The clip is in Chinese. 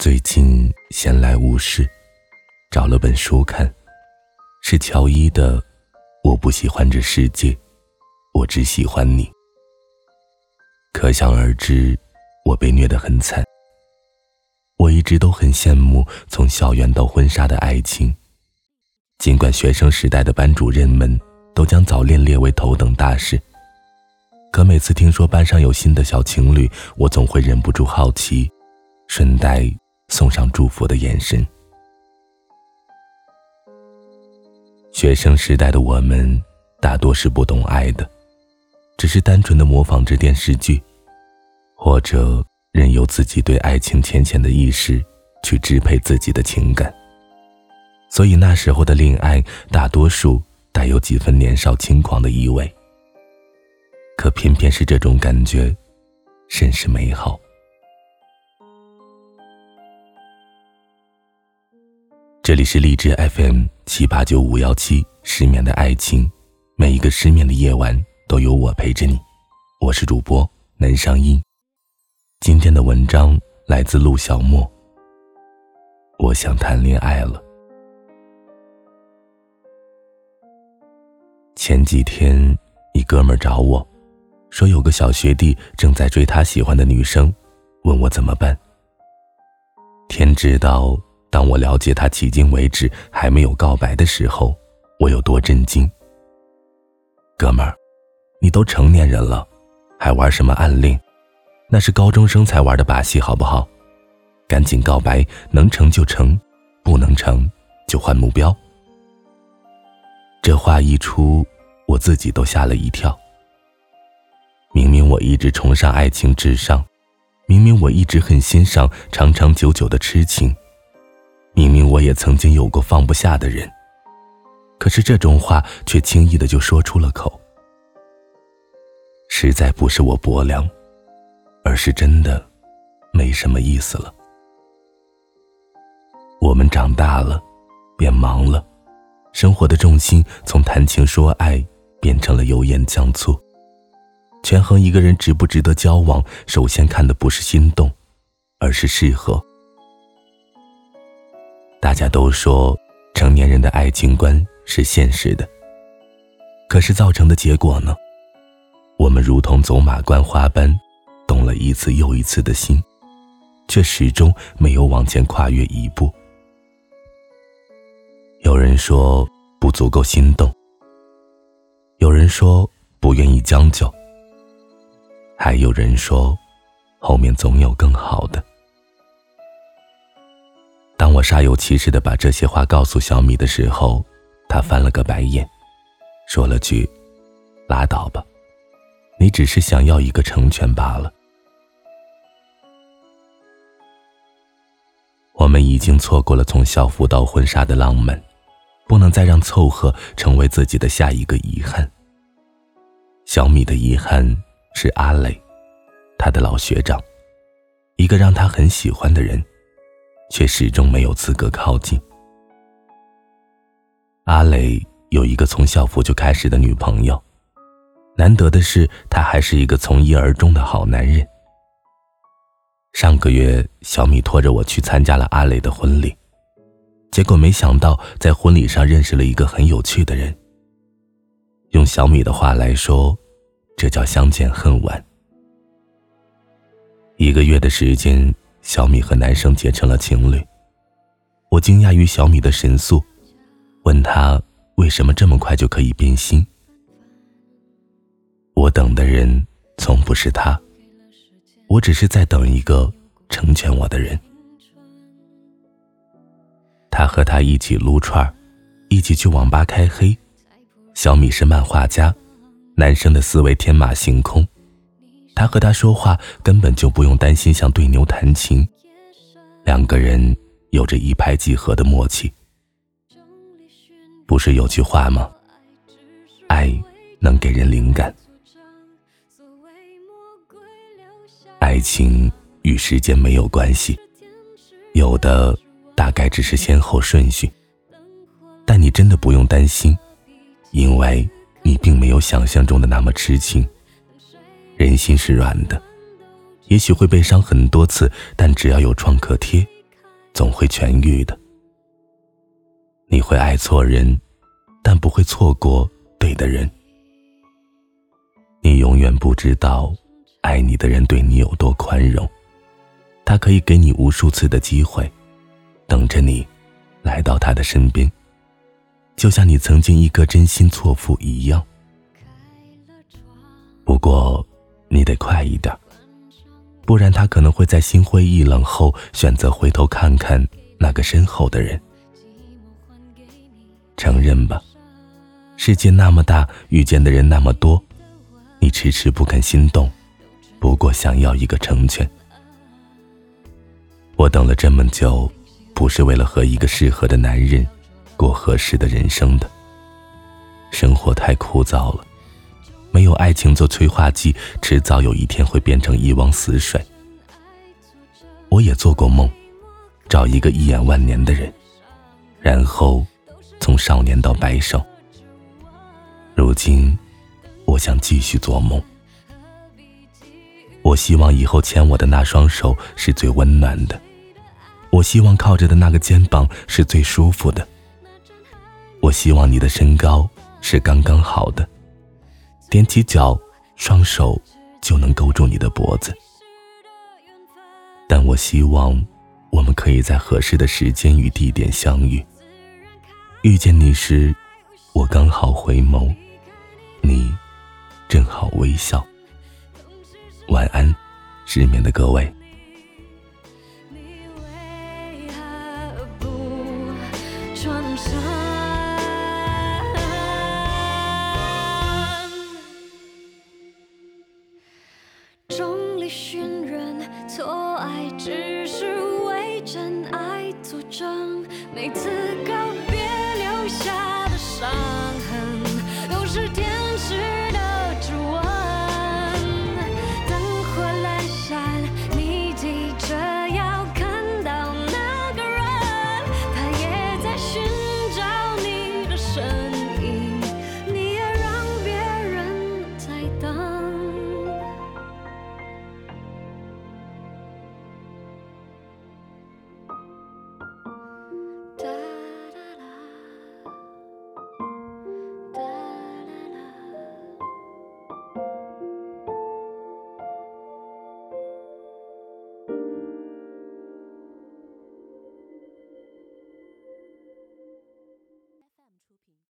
最近闲来无事，找了本书看，是乔伊的《我不喜欢这世界，我只喜欢你》。可想而知，我被虐得很惨。我一直都很羡慕从校园到婚纱的爱情，尽管学生时代的班主任们都将早恋列为头等大事，可每次听说班上有新的小情侣，我总会忍不住好奇，顺带。送上祝福的眼神。学生时代的我们，大多是不懂爱的，只是单纯的模仿着电视剧，或者任由自己对爱情浅浅的意识去支配自己的情感。所以那时候的恋爱，大多数带有几分年少轻狂的意味。可偏偏是这种感觉，甚是美好。这里是荔枝 FM 七八九五幺七失眠的爱情，每一个失眠的夜晚都有我陪着你。我是主播南商英，今天的文章来自陆小莫。我想谈恋爱了。前几天，一哥们找我，说有个小学弟正在追他喜欢的女生，问我怎么办。天知道。当我了解他迄今为止还没有告白的时候，我有多震惊。哥们儿，你都成年人了，还玩什么暗恋？那是高中生才玩的把戏，好不好？赶紧告白，能成就成，不能成就换目标。这话一出，我自己都吓了一跳。明明我一直崇尚爱情至上，明明我一直很欣赏长长久久的痴情。明明我也曾经有过放不下的人，可是这种话却轻易的就说出了口。实在不是我薄凉，而是真的没什么意思了。我们长大了，变忙了，生活的重心从谈情说爱变成了油盐酱醋。权衡一个人值不值得交往，首先看的不是心动，而是适合。大家都说，成年人的爱情观是现实的。可是造成的结果呢？我们如同走马观花般，动了一次又一次的心，却始终没有往前跨越一步。有人说不足够心动，有人说不愿意将就，还有人说后面总有更好的。当我煞有其事的把这些话告诉小米的时候，他翻了个白眼，说了句：“拉倒吧，你只是想要一个成全罢了。”我们已经错过了从校服到婚纱的浪漫，不能再让凑合成为自己的下一个遗憾。小米的遗憾是阿磊，他的老学长，一个让他很喜欢的人。却始终没有资格靠近。阿磊有一个从校服就开始的女朋友，难得的是，他还是一个从一而终的好男人。上个月，小米拖着我去参加了阿磊的婚礼，结果没想到在婚礼上认识了一个很有趣的人。用小米的话来说，这叫相见恨晚。一个月的时间。小米和男生结成了情侣，我惊讶于小米的神速，问他为什么这么快就可以变心。我等的人从不是他，我只是在等一个成全我的人。他和他一起撸串一起去网吧开黑。小米是漫画家，男生的思维天马行空。他和他说话根本就不用担心像对牛弹琴，两个人有着一拍即合的默契。不是有句话吗？爱能给人灵感。爱情与时间没有关系，有的大概只是先后顺序。但你真的不用担心，因为你并没有想象中的那么痴情。人心是软的，也许会被伤很多次，但只要有创可贴，总会痊愈的。你会爱错人，但不会错过对的人。你永远不知道，爱你的人对你有多宽容。他可以给你无数次的机会，等着你来到他的身边，就像你曾经一颗真心错付一样。不过，你得快一点，不然他可能会在心灰意冷后选择回头看看那个身后的人。承认吧，世界那么大，遇见的人那么多，你迟迟不肯心动，不过想要一个成全。我等了这么久，不是为了和一个适合的男人过合适的人生的。生活太枯燥了，没有爱情做催化剂，迟早有一天会变成一汪死水。我也做过梦，找一个一眼万年的人，然后从少年到白首。如今，我想继续做梦。我希望以后牵我的那双手是最温暖的。我希望靠着的那个肩膀是最舒服的。我希望你的身高是刚刚好的，踮起脚，双手就能勾住你的脖子。但我希望我们可以在合适的时间与地点相遇。遇见你时，我刚好回眸，你正好微笑。晚安，失眠的各位。